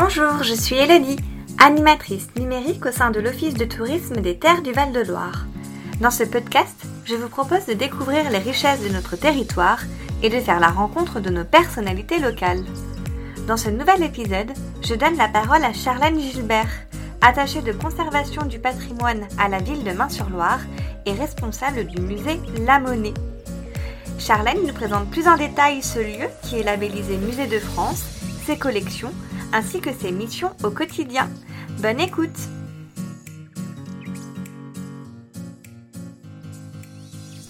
Bonjour, je suis Elodie, animatrice numérique au sein de l'Office de tourisme des terres du Val-de-Loire. Dans ce podcast, je vous propose de découvrir les richesses de notre territoire et de faire la rencontre de nos personnalités locales. Dans ce nouvel épisode, je donne la parole à Charlène Gilbert, attachée de conservation du patrimoine à la ville de Main-sur-Loire et responsable du musée La Monnaie. Charlène nous présente plus en détail ce lieu qui est labellisé Musée de France, ses collections, ainsi que ses missions au quotidien. Bonne écoute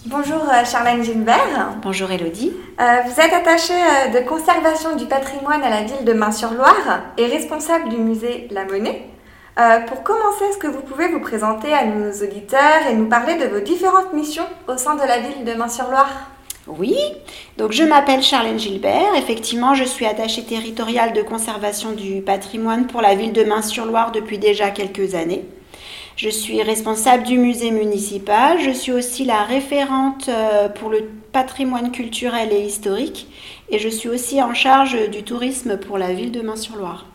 Bonjour euh, Charlène Gilbert. Bonjour Elodie. Euh, vous êtes attachée euh, de conservation du patrimoine à la ville de Main-sur-Loire et responsable du musée La Monnaie. pour commencer, est-ce que vous pouvez vous présenter à nos auditeurs et nous parler de vos différentes missions au sein de la ville de Main-sur-Loire? Oui, donc je m'appelle Charlène Gilbert. Effectivement, je suis attachée territoriale de conservation du patrimoine pour la ville de Main-sur-Loire depuis déjà quelques années. Je suis responsable du musée municipal. Je suis aussi la référente euh, pour le patrimoine culturel et historique. Et je suis aussi en charge du tourisme pour la ville de Main-sur-Loire.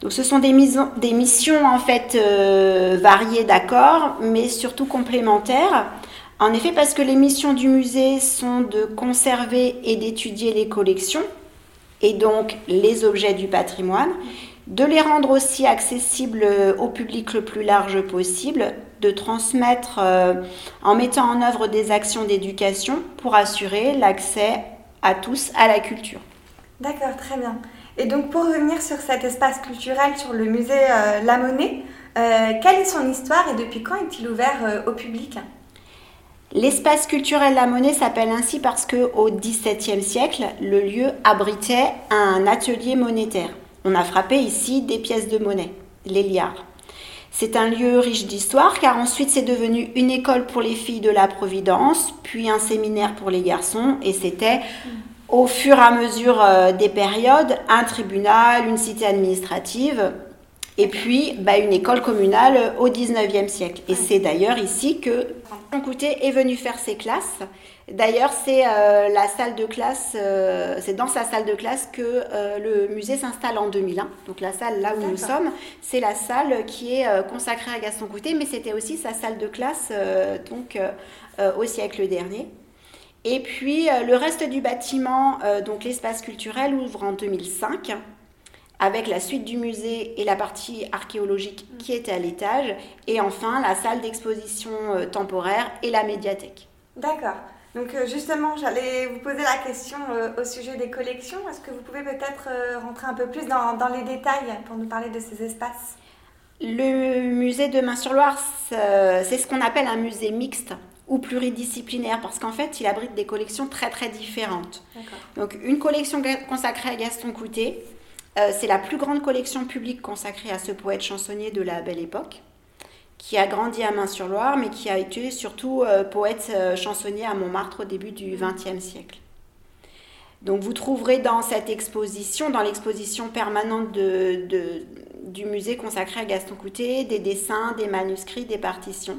Donc ce sont des, missions en fait euh, variées d'accord, mais surtout complémentaires. En effet, parce que les missions du musée sont de conserver et d'étudier les collections, et donc les objets du patrimoine, de les rendre aussi accessibles au public le plus large possible, de transmettre euh, en mettant en œuvre des actions d'éducation pour assurer l'accès à tous à la culture. D'accord, très bien. Et donc pour revenir sur cet espace culturel, sur le musée euh, La Monnaie, euh, quelle est son histoire et depuis quand est-il ouvert au public? L'espace culturel La Monnaie s'appelle ainsi parce que au XVIIe siècle, le lieu abritait un atelier monétaire. On a frappé ici des pièces de monnaie, les liards. C'est un lieu riche d'histoire car ensuite c'est devenu une école pour les filles de la Providence, puis un séminaire pour les garçons et c'était au fur et à mesure euh, des périodes un tribunal, une cité administrative et puis bah, une école communale au 19e siècle. Et c'est d'ailleurs ici que Couté est venu faire ses classes. D'ailleurs, c'est euh, la salle de classe, euh, c'est dans sa salle de classe que euh, le musée s'installe en 2001. Donc la salle là où nous sommes, c'est la salle qui est consacrée à Gaston Coutet, mais c'était aussi sa salle de classe donc au siècle dernier. Et puis le reste du bâtiment, donc l'espace culturel, ouvre en 2005 avec la suite du musée et la partie archéologique qui était à l'étage, et enfin la salle d'exposition euh, temporaire et la médiathèque. D'accord. Donc euh, justement, j'allais vous poser la question euh, au sujet des collections. Est-ce que vous pouvez peut-être rentrer un peu plus dans, dans, les détails pour nous parler de ces espaces? Le musée de Main-sur-Loire, c'est ce qu'on appelle un musée mixte ou pluridisciplinaire parce qu'en fait, il abrite des collections très très différentes. Donc une collection consacrée à Gaston Coutet, euh, c'est la plus grande collection publique consacrée à ce poète chansonnier de la Belle Époque, qui a grandi à Main-sur-Loire, mais qui a été surtout euh, poète euh, chansonnier à Montmartre au début du XXe siècle. Donc vous trouverez dans cette exposition, dans l'exposition permanente du musée consacré à Gaston Coutet, des dessins, des manuscrits, des partitions.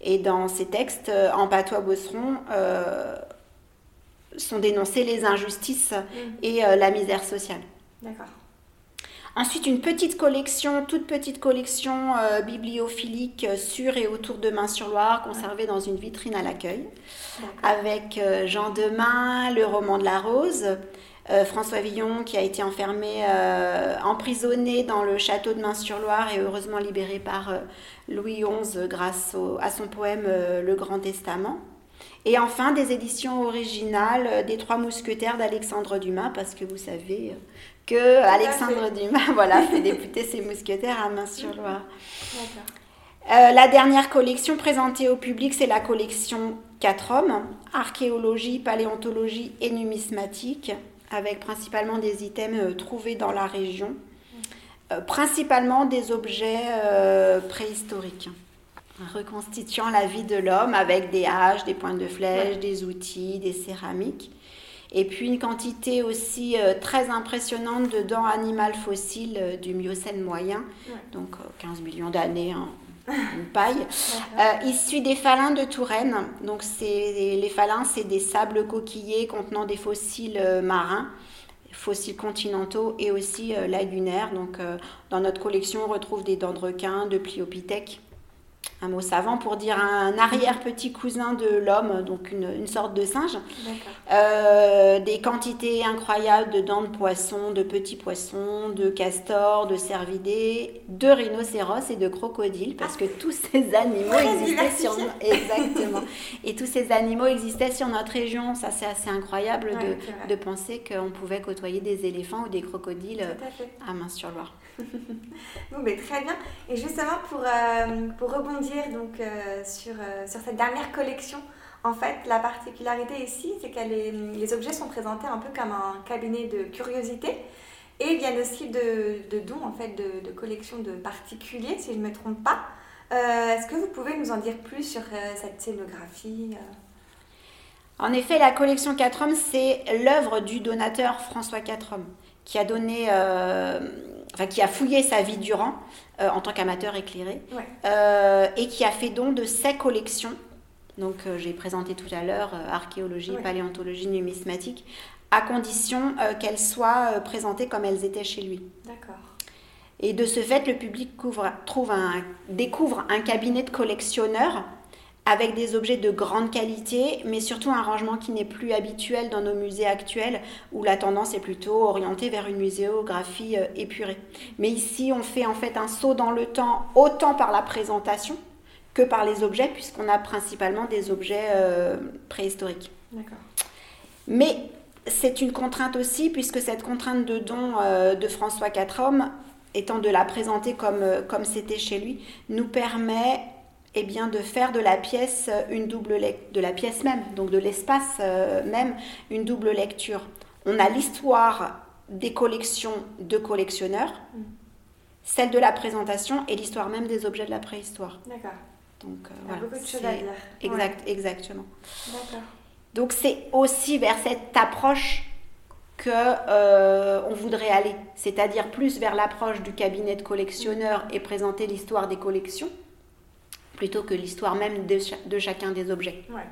Et dans ces textes, en patois bosseron, sont dénoncées les injustices mmh. et la misère sociale. D'accord. Ensuite, une petite collection, toute petite collection euh, bibliophilique euh, sur et autour de Main-sur-Loire, conservée dans une vitrine à l'accueil, avec euh, Jean Demain, le roman de la rose, François Villon qui a été enfermé, emprisonné dans le château de Main-sur-Loire et heureusement libéré par Louis XI grâce à son poème Le Grand Testament. Et enfin, des éditions originales des Trois Mousquetaires d'Alexandre Dumas, parce que vous savez que Alexandre Dumas voilà, fait députer ses mousquetaires à Main-sur-Loire. Euh, la dernière collection présentée au public, c'est la collection 4 hommes, archéologie, paléontologie et numismatique, avec principalement des items euh, trouvés dans la région, euh, principalement des objets préhistoriques, reconstituant la vie de l'homme avec des haches, des pointes de flèche, des outils, des céramiques. Et puis une quantité aussi euh, très impressionnante de dents animales fossiles euh, du Miocène moyen, donc 15 euh, millions d'années en une paille, issus des falins de Touraine. Donc les falins, c'est des sables coquillés contenant des fossiles marins, fossiles continentaux et aussi lagunaires. Donc, dans notre collection, on retrouve des dents de requin, de pliopithèques, un mot savant pour dire un arrière-petit cousin de l'homme, donc une, sorte de singe. Euh, des quantités incroyables de dents de poissons, de petits poissons, de castors, de cervidés, de rhinocéros et de crocodiles, parce que tous ces animaux existaient sur exactement. Et tous ces animaux existaient sur notre région. Ça, c'est assez incroyable de, de, penser qu'on pouvait côtoyer des éléphants ou des crocodiles à, à Main-sur-Loire. bon, mais très bien. Et justement, pour, euh, pour rebondir donc, euh, sur, euh, sur cette dernière collection, en fait, la particularité ici, c'est que les objets sont présentés un peu comme un cabinet de curiosité. Et a aussi de, de dons, en fait, de, de collections de particuliers, si je ne me trompe pas. Est-ce que vous pouvez nous en dire plus sur cette scénographie En effet, la collection 4 hommes, c'est l'œuvre du donateur François 4 hommes, qui a donné qui a fouillé sa vie durant euh, en tant qu'amateur éclairé euh, et qui a fait don de ses collections. Donc euh, j'ai présenté tout à l'heure archéologie, paléontologie, numismatique, à condition qu'elles soient présentées comme elles étaient chez lui. D'accord. Et de ce fait, le public trouve un, découvre un cabinet de collectionneurs avec des objets de grande qualité, mais surtout un rangement qui n'est plus habituel dans nos musées actuels, où la tendance est plutôt orientée vers une muséographie euh, épurée. Mais ici, on fait en fait un saut dans le temps, autant par la présentation que par les objets, puisqu'on a principalement des objets euh, préhistoriques. D'accord. Mais c'est une contrainte aussi, puisque cette contrainte de don euh, de François Quatrhomme, étant de la présenter comme comme c'était chez lui, nous permet eh bien, de faire de la pièce une double de la pièce même, donc de l'espace euh, même, une double lecture. On a l'histoire des collections de collectionneurs, mm. celle de la présentation et l'histoire même des objets de la préhistoire. D'accord. Donc euh, voilà, beaucoup de choses à dire. Exact, exactement. D'accord. Donc c'est aussi vers cette approche que euh, on voudrait aller, c'est-à-dire plus vers l'approche du cabinet de collectionneurs et présenter l'histoire des collections plutôt que l'histoire même de, chacun des objets. Ouais.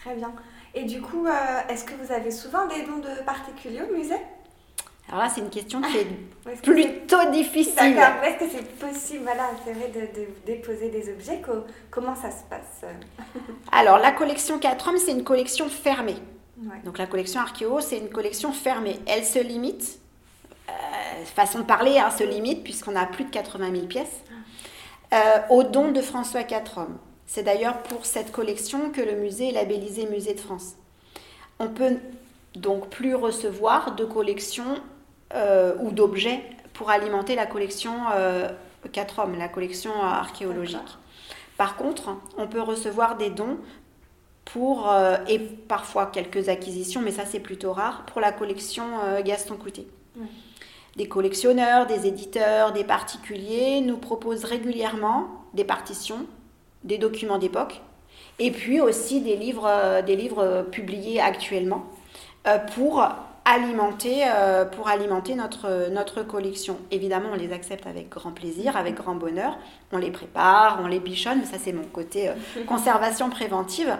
Très bien. Et du coup, euh, est-ce que vous avez souvent des dons de particuliers au musée? Alors là, c'est une question qui est, plutôt difficile. D'accord, est-ce que c'est possible, voilà, c'est vrai, de, déposer des objets Comment ça se passe? Alors, la collection 4 hommes, c'est une collection fermée. Donc, la collection archéo, c'est une collection fermée. Elle se limite, euh, façon de parler, hein, se limite, puisqu'on a plus de 80 000 pièces. Euh, au don de François Quatrhomme. C'est d'ailleurs pour cette collection que le musée est labellisé Musée de France. On peut donc plus recevoir de collections euh, ou d'objets pour alimenter la collection euh, Quatrhomme, la collection archéologique. Par contre, on peut recevoir des dons pour, et parfois quelques acquisitions, mais ça c'est plutôt rare, pour la collection Gaston Coutet. Des collectionneurs, des éditeurs, des particuliers nous proposent régulièrement des partitions, des documents d'époque, et puis aussi des livres, euh, des livres publiés actuellement euh, pour alimenter, euh, pour alimenter notre, notre collection. Évidemment, on les accepte avec grand plaisir, avec grand bonheur. On les prépare, on les bichonne, ça c'est mon côté conservation préventive.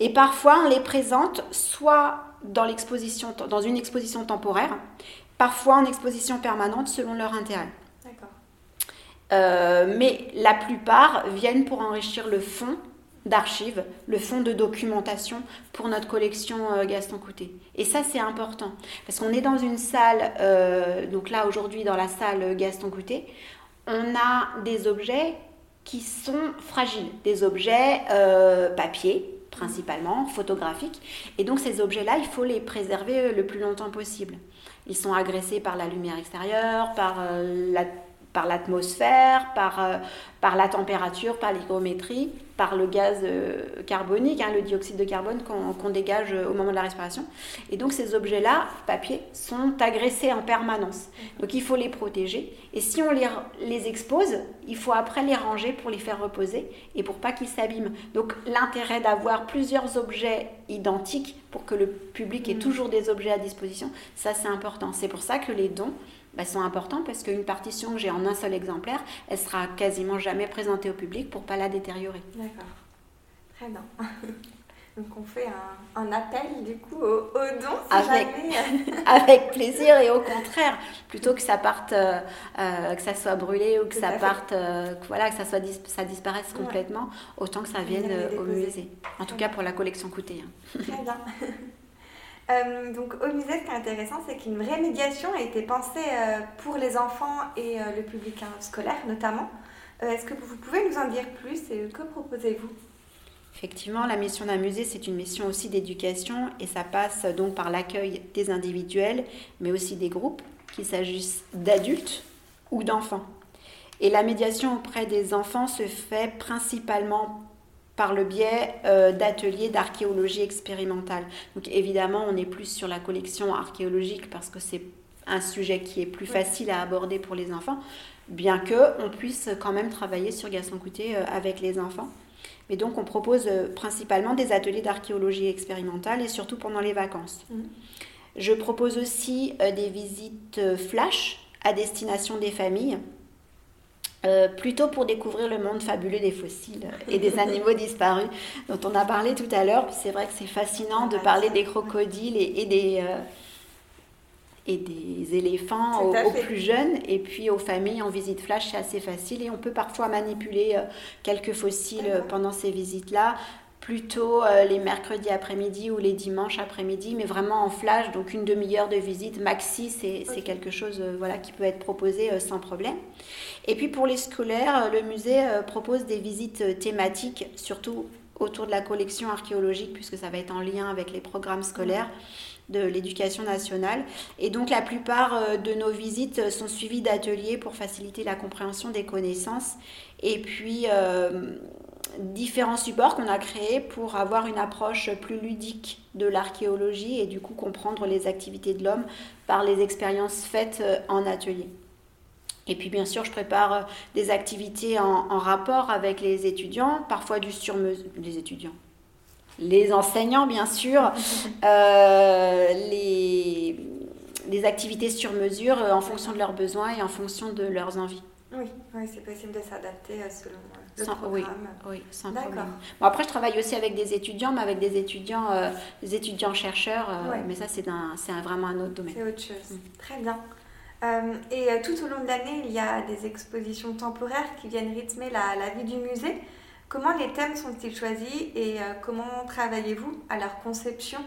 Et parfois, on les présente soit dans, l'exposition, dans une exposition temporaire, parfois en exposition permanente selon leur intérêt. Euh, mais la plupart viennent pour enrichir le fond d'archives, le fond de documentation pour notre collection euh, Gaston Coutet. Et ça, c'est important, parce qu'on est dans une salle, euh, donc là aujourd'hui dans la salle Gaston Coutet, on a des objets qui sont fragiles, des objets papier principalement, photographiques, et donc ces objets-là, il faut les préserver le plus longtemps possible. Ils sont agressés par la lumière extérieure, par euh, la par l'atmosphère, par, euh, par la température, par l'hygrométrie, par le gaz euh, carbonique, hein, le dioxyde de carbone qu'on dégage au moment de la respiration. Et donc ces objets-là, papier, sont agressés en permanence. Donc il faut les protéger. Et si on les, les expose, il faut après les ranger pour les faire reposer et pour pas qu'ils s'abîment. Donc l'intérêt d'avoir plusieurs objets identiques pour que le public ait mmh. toujours des objets à disposition, ça c'est important. C'est pour ça que les dons bah, sont importants parce qu'une partition que j'ai en un seul exemplaire, elle sera quasiment jamais présentée au public pour pas la détériorer. D'accord. Très bien. Donc on fait un, appel du coup au, don avec, avec plaisir et au contraire, plutôt que ça parte, euh, euh, que ça soit brûlé ou que ça parte, euh, voilà, que ça soit ça disparaisse complètement, autant que ça vienne au musée. En tout cas pour la collection coûtée. Hein. Très bien. donc au musée, ce qui est intéressant, c'est qu'une vraie médiation a été pensée pour les enfants et le public hein, scolaire notamment. Est-ce que vous pouvez nous en dire plus et que proposez-vous? Effectivement, la mission d'un musée, c'est une mission aussi d'éducation et ça passe donc par l'accueil des individuels, mais aussi des groupes, qu'il s'agisse d'adultes ou d'enfants. Et la médiation auprès des enfants se fait principalement par le biais euh, d'ateliers d'archéologie expérimentale. Donc évidemment, on est plus sur la collection archéologique parce que c'est un sujet qui est plus facile à aborder pour les enfants, bien que on puisse quand même travailler sur Gaston Coutet euh, avec les enfants. Mais donc, on propose euh, principalement des ateliers d'archéologie expérimentale et surtout pendant les vacances. Mmh. Je propose aussi des visites flash à destination des familles, plutôt pour découvrir le monde fabuleux des fossiles et des animaux disparus dont on a parlé tout à l'heure. C'est vrai que c'est fascinant de parler des crocodiles et des et des éléphants aux, plus jeunes. Et puis aux familles en visite flash, c'est assez facile. Et on peut parfois manipuler euh, quelques fossiles euh, pendant ces visites-là plutôt euh, les mercredis après-midi ou les dimanches après-midi, mais vraiment en flash, donc une demi-heure de visite maxi, c'est quelque chose voilà, qui peut être proposé sans problème. Et puis pour les scolaires, le musée propose des visites thématiques, surtout autour de la collection archéologique, puisque ça va être en lien avec les programmes scolaires de l'éducation nationale. Et donc la plupart euh, de nos visites sont suivies d'ateliers pour faciliter la compréhension des connaissances et puis euh, différents supports qu'on a créés pour avoir une approche plus ludique de l'archéologie et du coup comprendre les activités de l'homme par les expériences faites euh, en atelier. Et puis bien sûr, je prépare des activités en, en rapport avec les étudiants, parfois du sur-mesure, les étudiants, les enseignants, bien sûr, euh, les, les, activités sur mesure euh, en fonction de leurs besoins et en fonction de leurs envies. Oui, oui c'est possible de s'adapter selon euh, programme. Oui, oui sans problème. Bon, après, je travaille aussi avec des étudiants, mais avec des étudiants, des étudiants chercheurs, mais ça, c'est vraiment un autre domaine. C'est autre chose. Mm. Très bien. et tout au long de l'année, il y a des expositions temporaires qui viennent rythmer la, la vie du musée. Comment les thèmes sont-ils choisis et euh, comment travaillez-vous à leur conception?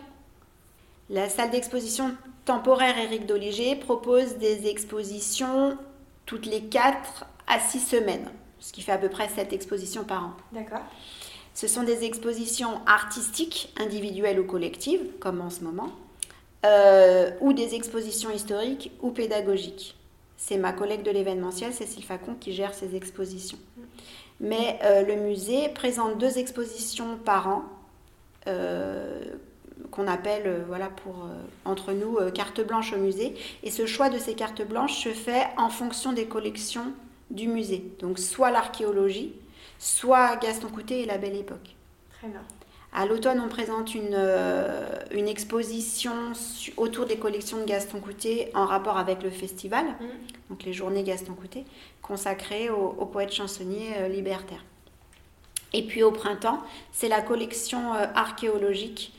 La salle d'exposition temporaire Éric Doliger propose des expositions toutes les 4 à 6 semaines, ce qui fait à peu près 7 expositions par an. D'accord. Ce sont des expositions artistiques, individuelles ou collectives, comme en ce moment, euh, ou des expositions historiques ou pédagogiques. C'est ma collègue de l'événementiel, Cécile Facon, qui gère ces expositions. Mais euh, le musée présente deux expositions par an euh, qu'on appelle, voilà, pour, entre nous, carte blanche au musée. Et ce choix de ces cartes blanches se fait en fonction des collections du musée. Donc soit l'archéologie, soit Gaston Coutet et la Belle Époque. Très bien. À l'automne, on présente une, euh, une, exposition autour des collections de Gaston Coutet en rapport avec le festival, mm. donc les journées Gaston Coutet, consacrées au, poète chansonnier euh, libertaire. Et puis au printemps, c'est la collection euh, archéologique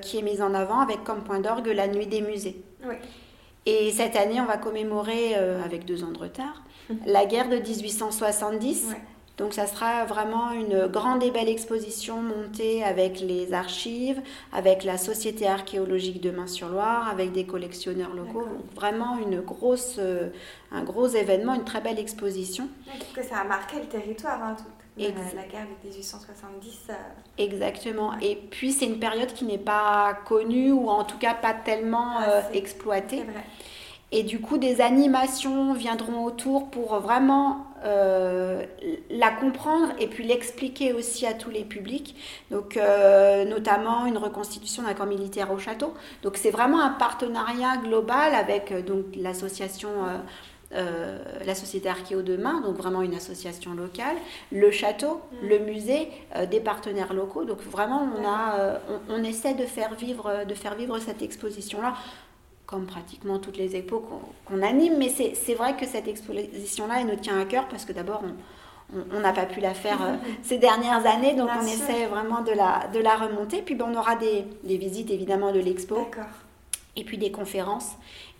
qui est mise en avant avec comme point d'orgue la nuit des musées. Et cette année, on va commémorer, avec deux ans de retard, mm. la guerre de 1870. Donc ça sera vraiment une grande et belle exposition montée avec les archives, avec la Société archéologique de Main-sur-Loire, avec des collectionneurs locaux. vraiment une grosse, euh, un gros événement, une très belle exposition. que ça a marqué le territoire, hein, la, guerre de 1870. Euh. Exactement. Et puis c'est une période qui n'est pas connue ou en tout cas pas tellement ah, euh, exploitée. Et du coup, des animations viendront autour pour vraiment euh, la comprendre et puis l'expliquer aussi à tous les publics. Donc, notamment une reconstitution d'un camp militaire au château. Donc, c'est vraiment un partenariat global avec donc l'association. La Société Archéo Demain, donc vraiment une association locale, le château, mm. le musée, des partenaires locaux. Donc vraiment, on, a, on, essaie de faire vivre, de faire vivre cette exposition-là comme pratiquement toutes les expos qu'on anime. Mais c'est vrai que cette exposition-là, elle nous tient à cœur parce que d'abord, on n'a pas pu la faire ces dernières années, donc on essaie vraiment de la, de la remonter. Puis on aura des, des visites évidemment de l'expo. Et puis des conférences.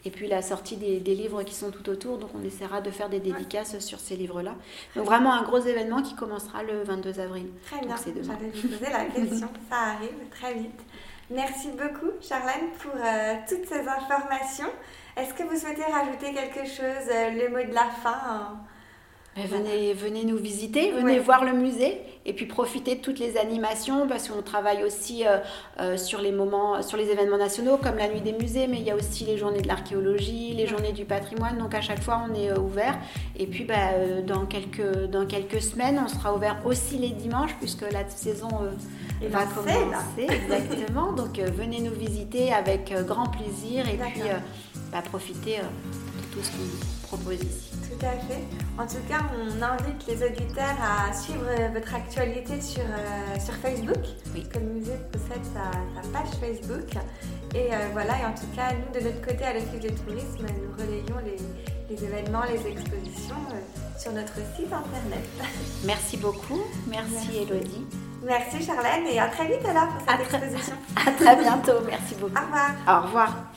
Et puis la sortie des, livres qui sont tout autour. Donc on essaiera de faire des dédicaces sur ces livres-là. Donc vraiment un gros événement qui commencera le 22 avril. Très bien. J'allais vous poser la question. Ça arrive très vite. Merci beaucoup, Charlène, pour euh, toutes ces informations. Est-ce que vous souhaitez rajouter quelque chose, euh, le mot de la fin venez, venez nous visiter, venez voir le musée et puis profiter de toutes les animations parce qu'on travaille aussi euh, euh, sur les moments, sur les événements nationaux comme la nuit des musées, mais il y a aussi les journées de l'archéologie, les journées du patrimoine. Donc à chaque fois on est euh, ouvert. Et puis bah, dans, quelques, dans quelques semaines on sera ouvert aussi les dimanches puisque la saison va commencer. Exactement. Donc venez nous visiter avec grand plaisir et puis bah, profiter de tout ce qu'on propose ici. Tout à fait. En tout cas, on invite les auditeurs à suivre votre actualité sur, euh, sur Facebook. Oui. Que le musée possède sa, page Facebook. Et euh, voilà, et en tout cas, nous, de notre côté, à l'Office du tourisme, nous relayons les, événements, les expositions euh, sur notre site internet. Merci beaucoup. Merci, Elodie. Merci Charlène et à très vite alors pour cette exposition. À très bientôt. Merci beaucoup. Au revoir. Au revoir.